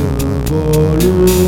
Teu olho